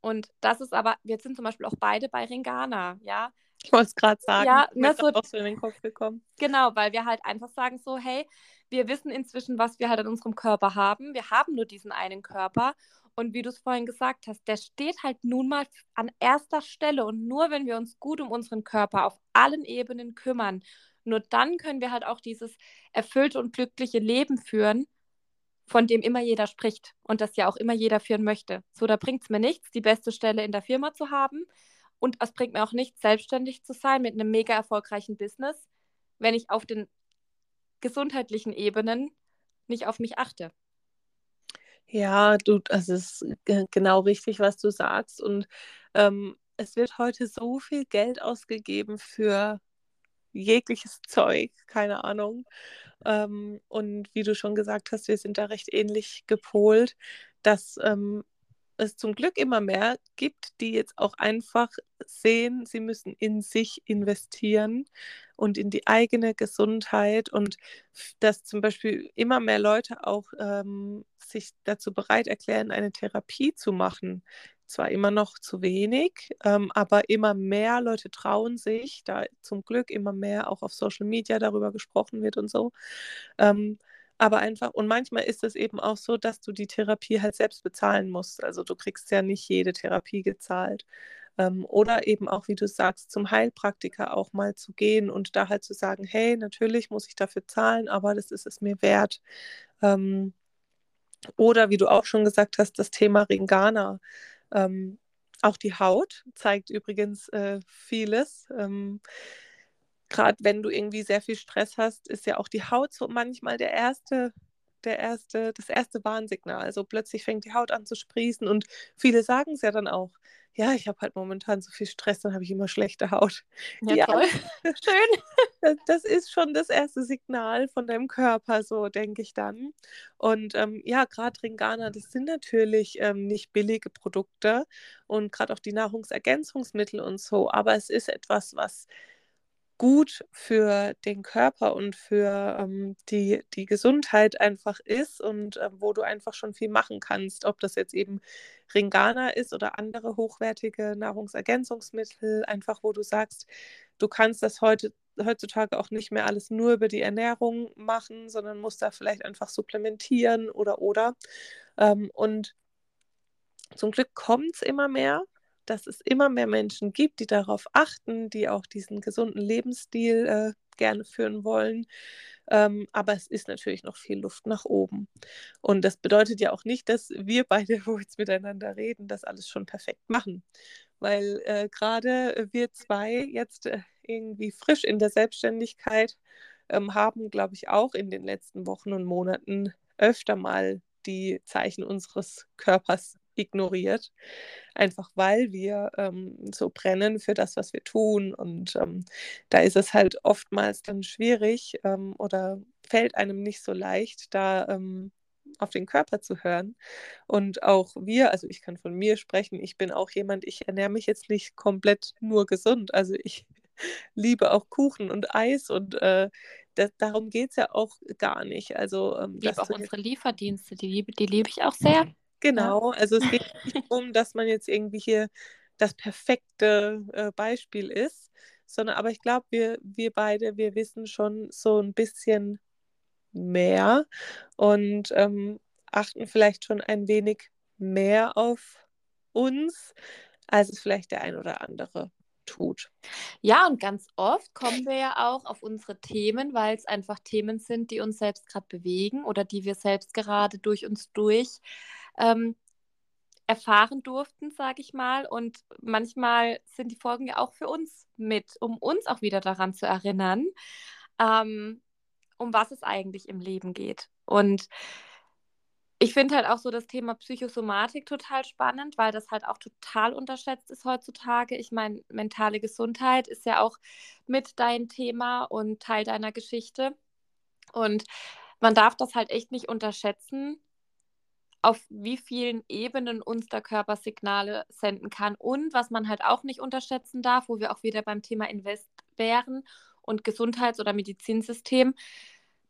und das ist aber, wir sind zum Beispiel auch beide bei Ringana, ja. Ich wollte es gerade sagen. Ja, ne, so, auch so in den Kopf gekommen. Genau, weil wir halt einfach sagen so, hey, wir wissen inzwischen, was wir halt in unserem Körper haben. Wir haben nur diesen einen Körper. Und wie du es vorhin gesagt hast, der steht halt nun mal an erster Stelle. Und nur wenn wir uns gut um unseren Körper auf allen Ebenen kümmern, nur dann können wir halt auch dieses erfüllte und glückliche Leben führen, von dem immer jeder spricht und das ja auch immer jeder führen möchte. So, da bringt es mir nichts, die beste Stelle in der Firma zu haben. Und es bringt mir auch nichts, selbstständig zu sein mit einem mega erfolgreichen Business, wenn ich auf den gesundheitlichen Ebenen nicht auf mich achte. Ja, du, das ist genau richtig, was du sagst. Und ähm, es wird heute so viel Geld ausgegeben für jegliches (laughs) Zeug, keine Ahnung. Ähm, und wie du schon gesagt hast, wir sind da recht ähnlich gepolt, dass ähm, es zum Glück immer mehr gibt, die jetzt auch einfach sehen, sie müssen in sich investieren und in die eigene Gesundheit und dass zum Beispiel immer mehr Leute auch ähm, sich dazu bereit erklären, eine Therapie zu machen. Zwar immer noch zu wenig, ähm, aber immer mehr Leute trauen sich, da zum Glück immer mehr auch auf Social Media darüber gesprochen wird und so. Ähm, aber einfach, und manchmal ist es eben auch so, dass du die Therapie halt selbst bezahlen musst. Also du kriegst ja nicht jede Therapie gezahlt. Ähm, oder eben auch, wie du sagst, zum Heilpraktiker auch mal zu gehen und da halt zu sagen, hey, natürlich muss ich dafür zahlen, aber das ist es mir wert. Ähm, oder wie du auch schon gesagt hast, das Thema Ringana. Ähm, auch die Haut zeigt übrigens äh, vieles. Ähm, Gerade wenn du irgendwie sehr viel Stress hast, ist ja auch die Haut so manchmal der erste, der erste, das erste Warnsignal. Also plötzlich fängt die Haut an zu sprießen und viele sagen es ja dann auch ja, ich habe halt momentan so viel Stress, dann habe ich immer schlechte Haut. Ja, ja toll. (laughs) Schön. Das ist schon das erste Signal von deinem Körper, so denke ich dann. Und ähm, ja, gerade Ringana, das sind natürlich ähm, nicht billige Produkte und gerade auch die Nahrungsergänzungsmittel und so, aber es ist etwas, was gut für den Körper und für ähm, die, die Gesundheit einfach ist und äh, wo du einfach schon viel machen kannst, ob das jetzt eben Ringana ist oder andere hochwertige Nahrungsergänzungsmittel, einfach wo du sagst, du kannst das heute heutzutage auch nicht mehr alles nur über die Ernährung machen, sondern musst da vielleicht einfach supplementieren oder oder. Ähm, und zum Glück kommt es immer mehr dass es immer mehr Menschen gibt, die darauf achten, die auch diesen gesunden Lebensstil äh, gerne führen wollen. Ähm, aber es ist natürlich noch viel Luft nach oben. Und das bedeutet ja auch nicht, dass wir beide, wo jetzt miteinander reden, das alles schon perfekt machen. Weil äh, gerade wir zwei jetzt äh, irgendwie frisch in der Selbstständigkeit ähm, haben, glaube ich, auch in den letzten Wochen und Monaten öfter mal die Zeichen unseres Körpers ignoriert, einfach weil wir ähm, so brennen für das, was wir tun. Und ähm, da ist es halt oftmals dann schwierig ähm, oder fällt einem nicht so leicht, da ähm, auf den Körper zu hören. Und auch wir, also ich kann von mir sprechen, ich bin auch jemand, ich ernähre mich jetzt nicht komplett nur gesund. Also ich (laughs) liebe auch Kuchen und Eis und äh, das, darum geht es ja auch gar nicht. Also, ähm, ich liebe auch unsere Lieferdienste, die liebe, die liebe ich auch sehr. Genau, ja. also es geht nicht darum, dass man jetzt irgendwie hier das perfekte äh, Beispiel ist, sondern aber ich glaube, wir, wir beide, wir wissen schon so ein bisschen mehr und ähm, achten vielleicht schon ein wenig mehr auf uns, als es vielleicht der ein oder andere tut. Ja, und ganz oft kommen wir ja auch auf unsere Themen, weil es einfach Themen sind, die uns selbst gerade bewegen oder die wir selbst gerade durch uns durch ähm, erfahren durften, sage ich mal. Und manchmal sind die Folgen ja auch für uns mit, um uns auch wieder daran zu erinnern, ähm, um was es eigentlich im Leben geht. Und ich finde halt auch so das Thema Psychosomatik total spannend, weil das halt auch total unterschätzt ist heutzutage. Ich meine, mentale Gesundheit ist ja auch mit dein Thema und Teil deiner Geschichte. Und man darf das halt echt nicht unterschätzen, auf wie vielen Ebenen uns der Körper Signale senden kann. Und was man halt auch nicht unterschätzen darf, wo wir auch wieder beim Thema Invest wären und Gesundheits- oder Medizinsystem,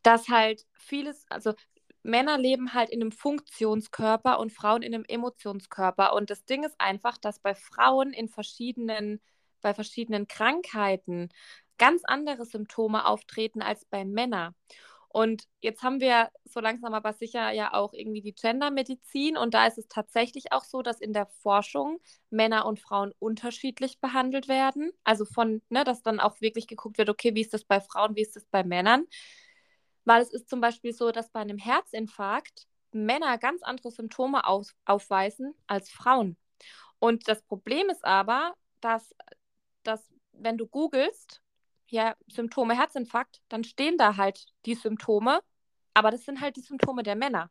dass halt vieles, also Männer leben halt in einem Funktionskörper und Frauen in einem Emotionskörper. Und das Ding ist einfach, dass bei Frauen in verschiedenen, bei verschiedenen Krankheiten ganz andere Symptome auftreten als bei Männern. Und jetzt haben wir so langsam aber sicher ja auch irgendwie die Gendermedizin. Und da ist es tatsächlich auch so, dass in der Forschung Männer und Frauen unterschiedlich behandelt werden. Also von, ne, dass dann auch wirklich geguckt wird, okay, wie ist das bei Frauen, wie ist das bei Männern. Weil es ist zum Beispiel so, dass bei einem Herzinfarkt Männer ganz andere Symptome auf, aufweisen als Frauen. Und das Problem ist aber, dass, dass wenn du googelst, ja, Symptome Herzinfarkt, dann stehen da halt die Symptome, aber das sind halt die Symptome der Männer.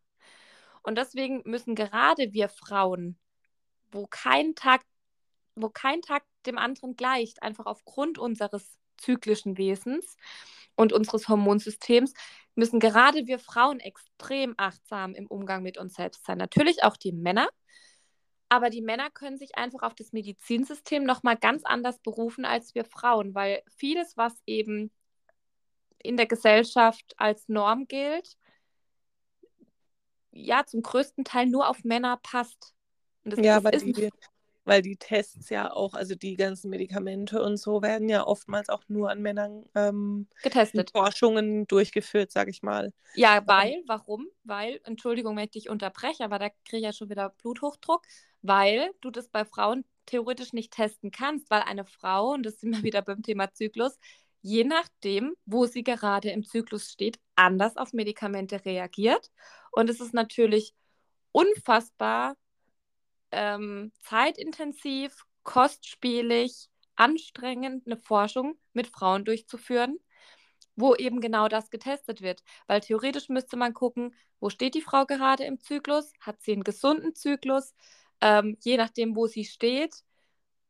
Und deswegen müssen gerade wir Frauen, wo kein Tag, wo kein Tag dem anderen gleicht, einfach aufgrund unseres zyklischen Wesens und unseres Hormonsystems, müssen gerade wir Frauen extrem achtsam im Umgang mit uns selbst sein. Natürlich auch die Männer, aber die Männer können sich einfach auf das Medizinsystem nochmal ganz anders berufen als wir Frauen, weil vieles, was eben in der Gesellschaft als Norm gilt, ja, zum größten Teil nur auf Männer passt. Das, ja, das weil, die, weil die Tests ja auch, also die ganzen Medikamente und so werden ja oftmals auch nur an Männern ähm, getestet. Forschungen durchgeführt, sage ich mal. Ja, weil, warum? Weil, Entschuldigung, wenn ich dich unterbreche, aber da kriege ich ja schon wieder Bluthochdruck weil du das bei Frauen theoretisch nicht testen kannst, weil eine Frau, und das sind wir wieder beim Thema Zyklus, je nachdem, wo sie gerade im Zyklus steht, anders auf Medikamente reagiert. Und es ist natürlich unfassbar ähm, zeitintensiv, kostspielig, anstrengend, eine Forschung mit Frauen durchzuführen, wo eben genau das getestet wird. Weil theoretisch müsste man gucken, wo steht die Frau gerade im Zyklus? Hat sie einen gesunden Zyklus? Ähm, je nachdem, wo sie steht.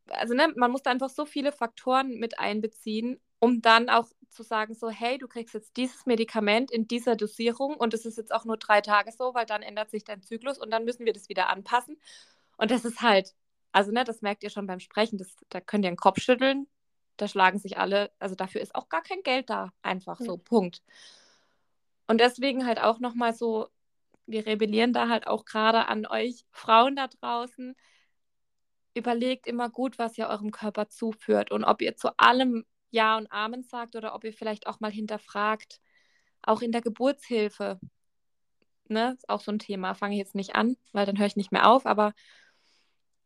Also ne, man muss da einfach so viele Faktoren mit einbeziehen, um dann auch zu sagen, so, hey, du kriegst jetzt dieses Medikament in dieser Dosierung und es ist jetzt auch nur drei Tage so, weil dann ändert sich dein Zyklus und dann müssen wir das wieder anpassen. Und das ist halt, also ne, das merkt ihr schon beim Sprechen, das, da könnt ihr den Kopf schütteln, da schlagen sich alle, also dafür ist auch gar kein Geld da, einfach so, mhm. Punkt. Und deswegen halt auch nochmal so wir rebellieren da halt auch gerade an euch Frauen da draußen. Überlegt immer gut, was ihr eurem Körper zuführt und ob ihr zu allem Ja und Amen sagt oder ob ihr vielleicht auch mal hinterfragt, auch in der Geburtshilfe. Ne, ist auch so ein Thema. Fange ich jetzt nicht an, weil dann höre ich nicht mehr auf, aber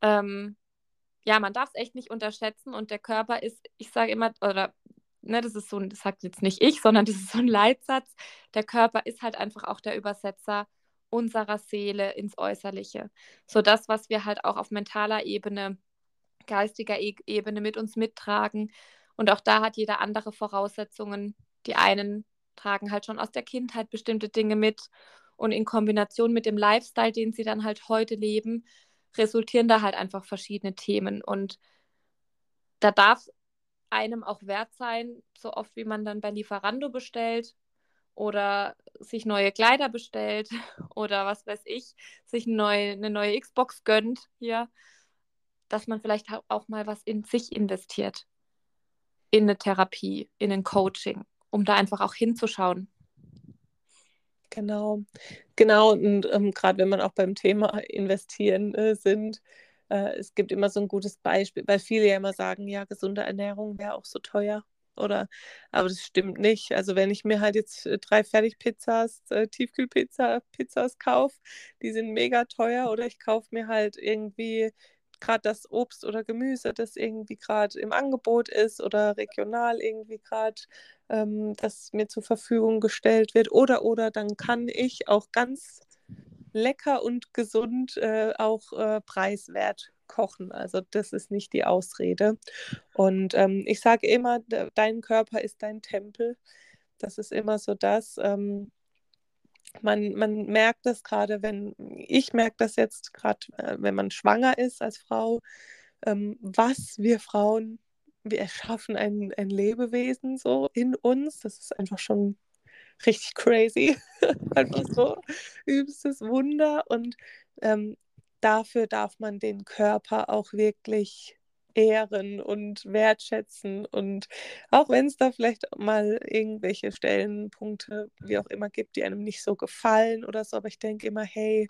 ähm, ja, man darf es echt nicht unterschätzen und der Körper ist, ich sage immer, oder ne, das ist so, das sagt jetzt nicht ich, sondern das ist so ein Leitsatz. Der Körper ist halt einfach auch der Übersetzer unserer Seele ins Äußerliche. So das, was wir halt auch auf mentaler Ebene, geistiger e Ebene mit uns mittragen. Und auch da hat jeder andere Voraussetzungen. Die einen tragen halt schon aus der Kindheit bestimmte Dinge mit und in Kombination mit dem Lifestyle, den sie dann halt heute leben, resultieren da halt einfach verschiedene Themen. Und da darf einem auch wert sein, so oft wie man dann bei Lieferando bestellt, oder sich neue Kleider bestellt (laughs) oder was weiß ich, sich eine neue, eine neue Xbox gönnt hier, dass man vielleicht auch mal was in sich investiert. In eine Therapie, in ein Coaching, um da einfach auch hinzuschauen. Genau, genau. Und ähm, gerade wenn man auch beim Thema investieren äh, sind, äh, es gibt immer so ein gutes Beispiel, weil viele ja immer sagen, ja, gesunde Ernährung wäre auch so teuer. Oder, aber das stimmt nicht. Also wenn ich mir halt jetzt äh, drei Fertigpizzas, äh, Tiefkühlpizza, Pizzas kaufe, die sind mega teuer. Oder ich kaufe mir halt irgendwie gerade das Obst oder Gemüse, das irgendwie gerade im Angebot ist oder regional irgendwie gerade ähm, das mir zur Verfügung gestellt wird. Oder, oder, dann kann ich auch ganz lecker und gesund äh, auch äh, preiswert kochen. Also das ist nicht die Ausrede. Und ähm, ich sage immer, dein Körper ist dein Tempel. Das ist immer so das. Ähm, man, man merkt das gerade, wenn, ich merke das jetzt gerade, äh, wenn man schwanger ist als Frau, ähm, was wir Frauen, wir erschaffen ein, ein Lebewesen so in uns. Das ist einfach schon richtig crazy. (laughs) einfach so übstes Wunder. Und ähm, dafür darf man den Körper auch wirklich ehren und wertschätzen. Und auch wenn es da vielleicht mal irgendwelche Stellenpunkte, wie auch immer, gibt, die einem nicht so gefallen oder so, aber ich denke immer, hey,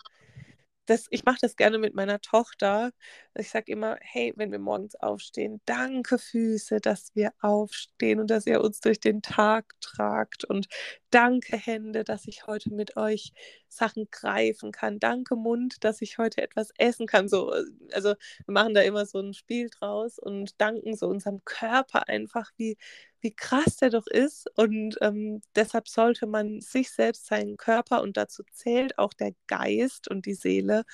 das, ich mache das gerne mit meiner Tochter. Ich sage immer, hey, wenn wir morgens aufstehen, danke Füße, dass wir aufstehen und dass ihr uns durch den Tag tragt. Und danke Hände, dass ich heute mit euch Sachen greifen kann. Danke Mund, dass ich heute etwas essen kann. So, also wir machen da immer so ein Spiel draus und danken so unserem Körper einfach, wie, wie krass der doch ist. Und ähm, deshalb sollte man sich selbst, seinen Körper und dazu zählt auch der Geist und die Seele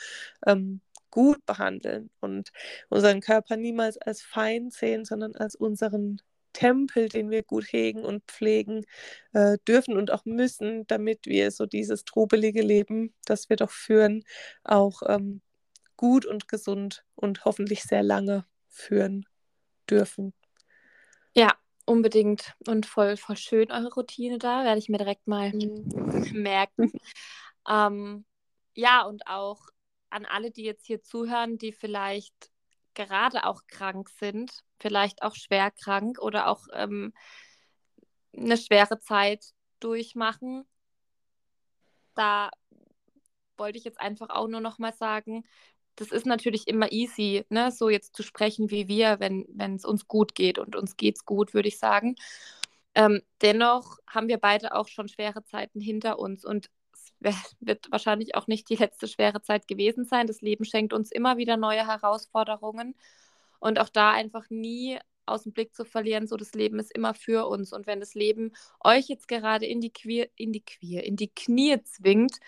ähm, gut behandeln und unseren Körper niemals als Feind sehen, sondern als unseren Tempel, den wir gut hegen und pflegen äh, dürfen und auch müssen, damit wir so dieses trubelige Leben, das wir doch führen, auch ähm, gut und gesund und hoffentlich sehr lange führen dürfen. Ja, Unbedingt und voll, voll schön eure Routine da, werde ich mir direkt mal mhm. (laughs) merken. ähm, ja, und auch an alle, die jetzt hier zuhören, die vielleicht gerade auch krank sind, vielleicht auch schwer krank oder auch ähm, eine schwere Zeit durchmachen. Da wollte ich jetzt einfach auch nur noch mal sagen, das ist natürlich immer easy, ne, so jetzt zu sprechen wie wir, wenn es uns gut geht und uns geht's gut, würde ich sagen. Ähm, dennoch haben wir beide auch schon schwere Zeiten hinter uns und es wird wahrscheinlich auch nicht die letzte schwere Zeit gewesen sein. Das Leben schenkt uns immer wieder neue Herausforderungen und auch da einfach nie aus dem Blick zu verlieren, so das Leben ist immer für uns und wenn das Leben euch jetzt gerade in die Queer, in die Queer, in die Knie zwingt,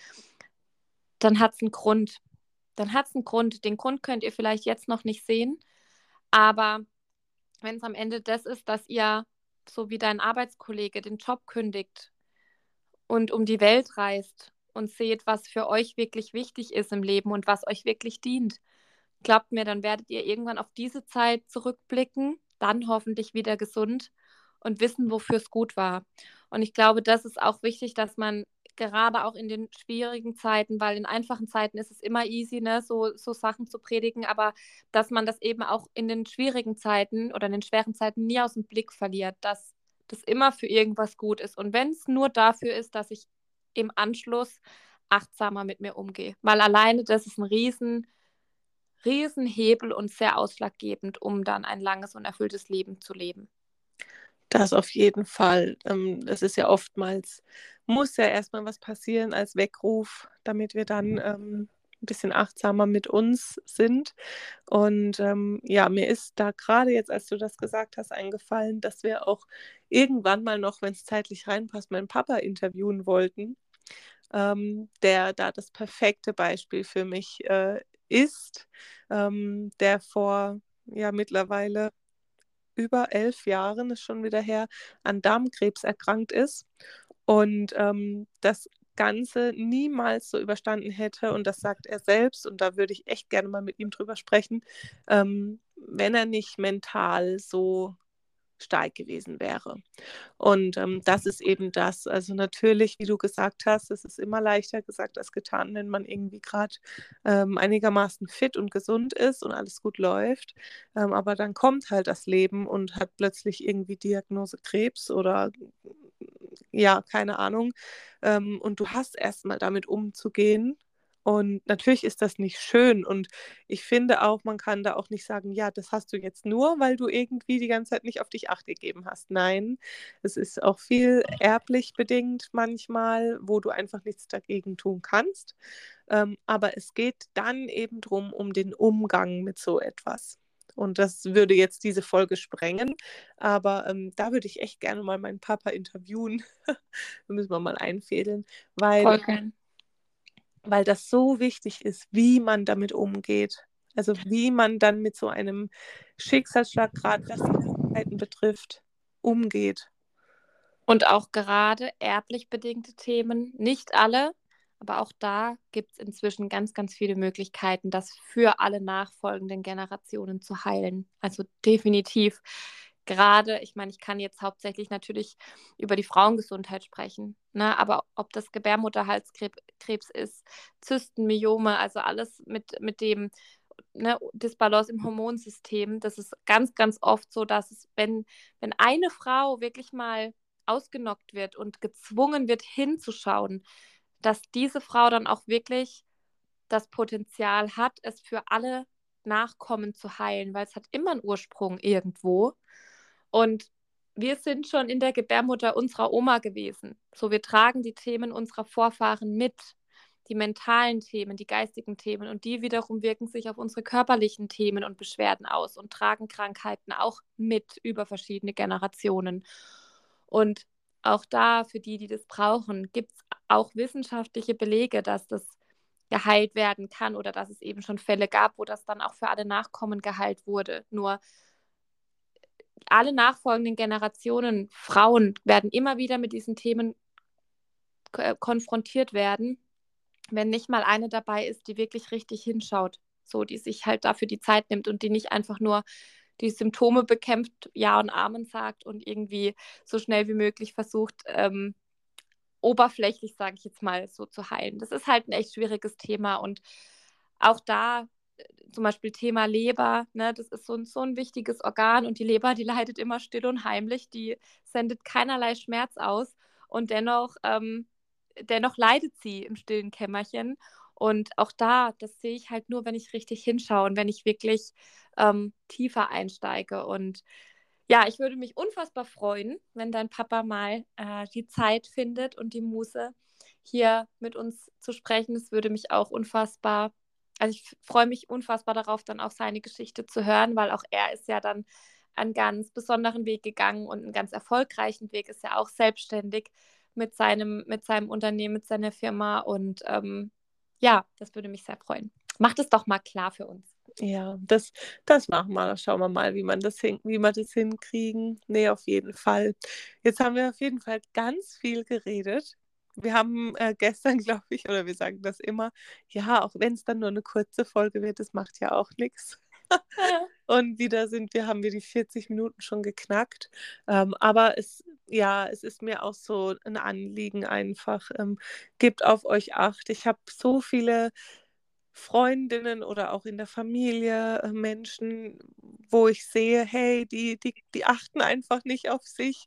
dann hat es einen Grund dann hat es einen Grund. Den Grund könnt ihr vielleicht jetzt noch nicht sehen, aber wenn es am Ende das ist, dass ihr, so wie dein Arbeitskollege, den Job kündigt und um die Welt reist und seht, was für euch wirklich wichtig ist im Leben und was euch wirklich dient, glaubt mir, dann werdet ihr irgendwann auf diese Zeit zurückblicken, dann hoffentlich wieder gesund und wissen, wofür es gut war. Und ich glaube, das ist auch wichtig, dass man gerade auch in den schwierigen Zeiten, weil in einfachen Zeiten ist es immer easy, ne, so, so Sachen zu predigen, aber dass man das eben auch in den schwierigen Zeiten oder in den schweren Zeiten nie aus dem Blick verliert, dass das immer für irgendwas gut ist. Und wenn es nur dafür ist, dass ich im Anschluss achtsamer mit mir umgehe. Weil alleine das ist ein riesen, riesen Hebel und sehr ausschlaggebend, um dann ein langes und erfülltes Leben zu leben. Das auf jeden Fall. Ähm, das ist ja oftmals, muss ja erstmal was passieren als Weckruf, damit wir dann ähm, ein bisschen achtsamer mit uns sind. Und ähm, ja, mir ist da gerade jetzt, als du das gesagt hast, eingefallen, dass wir auch irgendwann mal noch, wenn es zeitlich reinpasst, meinen Papa interviewen wollten, ähm, der da das perfekte Beispiel für mich äh, ist, ähm, der vor ja mittlerweile über elf Jahren, ist schon wieder her, an Darmkrebs erkrankt ist und ähm, das Ganze niemals so überstanden hätte. Und das sagt er selbst. Und da würde ich echt gerne mal mit ihm drüber sprechen, ähm, wenn er nicht mental so stark gewesen wäre. Und ähm, das ist eben das. Also natürlich, wie du gesagt hast, es ist immer leichter gesagt als getan, wenn man irgendwie gerade ähm, einigermaßen fit und gesund ist und alles gut läuft. Ähm, aber dann kommt halt das Leben und hat plötzlich irgendwie Diagnose Krebs oder ja, keine Ahnung. Ähm, und du hast erstmal damit umzugehen Und natürlich ist das nicht schön. Und ich finde auch, man kann da auch nicht sagen, ja, das hast du jetzt nur, weil du irgendwie die ganze Zeit nicht auf dich acht gegeben hast. Nein, es ist auch viel erblich bedingt manchmal, wo du einfach nichts dagegen tun kannst. Ähm, aber es geht dann eben darum, um den Umgang mit so etwas. Und das würde jetzt diese Folge sprengen. Aber ähm, da würde ich echt gerne mal meinen Papa interviewen. (laughs) da müssen wir mal einfädeln. Weil weil das so wichtig ist, wie man damit umgeht. Also wie man dann mit so einem Schicksalsschlag, gerade was die Krankheiten betrifft, umgeht. Und auch gerade erblich bedingte Themen, nicht alle, aber auch da gibt es inzwischen ganz, ganz viele Möglichkeiten, das für alle nachfolgenden Generationen zu heilen. Also definitiv gerade, ich meine, ich kann jetzt hauptsächlich natürlich über die Frauengesundheit sprechen, ne? aber ob das Gebärmutterhalskrebs ist, Zysten, Myome, also alles mit, mit dem ne, Disbalance im Hormonsystem, das ist ganz, ganz oft so, dass es, wenn, wenn eine Frau wirklich mal ausgenockt wird und gezwungen wird hinzuschauen, dass diese Frau dann auch wirklich das Potenzial hat, es für alle Nachkommen zu heilen, weil es hat immer einen Ursprung irgendwo. Und wir sind schon in der Gebärmutter unserer Oma gewesen. So, wir tragen die Themen unserer Vorfahren mit, die mentalen Themen, die geistigen Themen. Und die wiederum wirken sich auf unsere körperlichen Themen und Beschwerden aus und tragen Krankheiten auch mit über verschiedene Generationen. Und auch da, für die, die das brauchen, gibt es auch wissenschaftliche Belege, dass das geheilt werden kann oder dass es eben schon Fälle gab, wo das dann auch für alle Nachkommen geheilt wurde. Nur alle nachfolgenden Generationen, Frauen, werden immer wieder mit diesen Themen äh, konfrontiert werden, wenn nicht mal eine dabei ist, die wirklich richtig hinschaut, so die sich halt dafür die Zeit nimmt und die nicht einfach nur die Symptome bekämpft, Ja und Amen sagt und irgendwie so schnell wie möglich versucht, ähm, oberflächlich, sage ich jetzt mal, so zu heilen. Das ist halt ein echt schwieriges Thema und auch da zum Beispiel Thema Leber, ne, das ist so ein, so ein wichtiges Organ und die Leber, die leidet immer still und heimlich, die sendet keinerlei Schmerz aus und dennoch, ähm, dennoch leidet sie im stillen Kämmerchen. Und auch da, das sehe ich halt nur, wenn ich richtig hinschaue und wenn ich wirklich ähm, tiefer einsteige. Und ja, ich würde mich unfassbar freuen, wenn dein Papa mal äh, die Zeit findet und die Muße, hier mit uns zu sprechen. Es würde mich auch unfassbar also ich freue mich unfassbar darauf, dann auch seine Geschichte zu hören, weil auch er ist ja dann einen ganz besonderen Weg gegangen und einen ganz erfolgreichen Weg, ist ja auch selbstständig mit seinem, mit seinem Unternehmen, mit seiner Firma. Und ähm, ja, das würde mich sehr freuen. Macht es doch mal klar für uns. Ja, das, das machen wir. Schauen wir mal, wie man das hin, wie wir das hinkriegen. Nee, auf jeden Fall. Jetzt haben wir auf jeden Fall ganz viel geredet. Wir haben äh, gestern, (laughs) glaube ich, oder wir sagen das immer, ja, auch wenn es dann nur eine kurze Folge wird, das macht ja auch nichts. (laughs) (laughs) Und wieder sind wir, haben wir die 40 Minuten schon geknackt. Ähm, aber es, ja, es ist mir auch so ein Anliegen einfach. Ähm, gebt auf euch Acht. Ich habe so viele Freundinnen oder auch in der Familie äh, Menschen, wo ich sehe, hey, die, die, die achten einfach nicht auf sich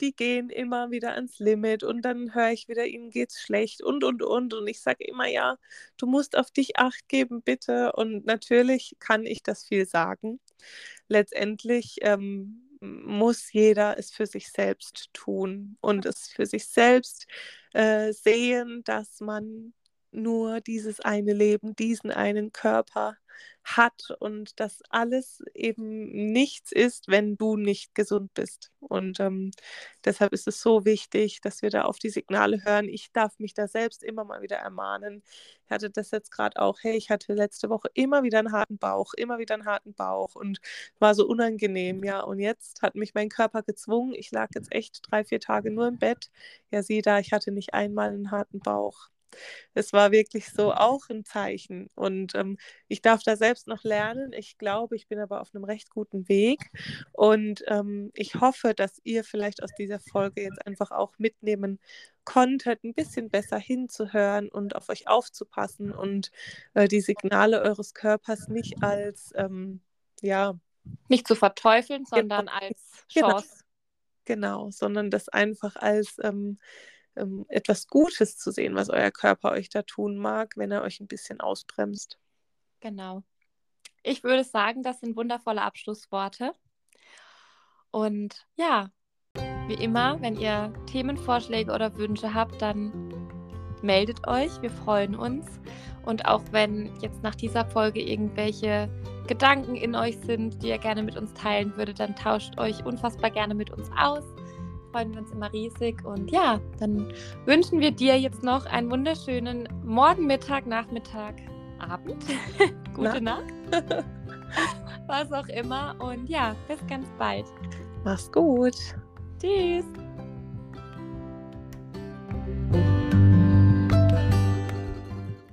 die gehen immer wieder ans Limit und dann höre ich wieder, ihnen geht's schlecht und und und und ich sage immer, ja, du musst auf dich acht geben, bitte und natürlich kann ich das viel sagen. Letztendlich ähm, muss jeder es für sich selbst tun und es für sich selbst äh, sehen, dass man nur dieses eine Leben, diesen einen Körper hat und dass alles eben nichts ist, wenn du nicht gesund bist. Und ähm, deshalb ist es so wichtig, dass wir da auf die Signale hören. Ich darf mich da selbst immer mal wieder ermahnen. Ich hatte das jetzt gerade auch, hey, ich hatte letzte Woche immer wieder einen harten Bauch, immer wieder einen harten Bauch und war so unangenehm, ja. Und jetzt hat mich mein Körper gezwungen. Ich lag jetzt echt drei, vier Tage nur im Bett. Ja, sieh da, ich hatte nicht einmal einen harten Bauch es war wirklich so auch ein Zeichen. Und ähm, ich darf da selbst noch lernen. Ich glaube, ich bin aber auf einem recht guten Weg. Und ähm, ich hoffe, dass ihr vielleicht aus dieser Folge jetzt einfach auch mitnehmen konntet, ein bisschen besser hinzuhören und auf euch aufzupassen und äh, die Signale eures Körpers nicht als, ähm, ja, nicht zu verteufeln, genau. sondern genau. als Chance. Genau, genau sondern das einfach als ähm, ähm, etwas Gutes zu sehen, was euer Körper euch da tun mag, wenn er euch ein bisschen ausbremst. Genau. Ich würde sagen, das sind wundervolle Abschlussworte. Und ja, wie immer, wenn ihr Themenvorschläge oder Wünsche habt, dann meldet euch. Wir freuen uns. Und auch wenn jetzt nach dieser Folge irgendwelche Gedanken in euch sind, die ihr gerne mit uns teilen würdet, dann tauscht euch unfassbar gerne mit uns aus. Freuen wir uns immer riesig. Und ja, dann wünschen wir dir jetzt noch einen wunderschönen Morgen, Mittag, Nachmittag, Abend. (laughs) Gute Na? Nacht. (laughs) Was auch immer. Und ja, bis ganz bald. Mach's gut. Tschüss.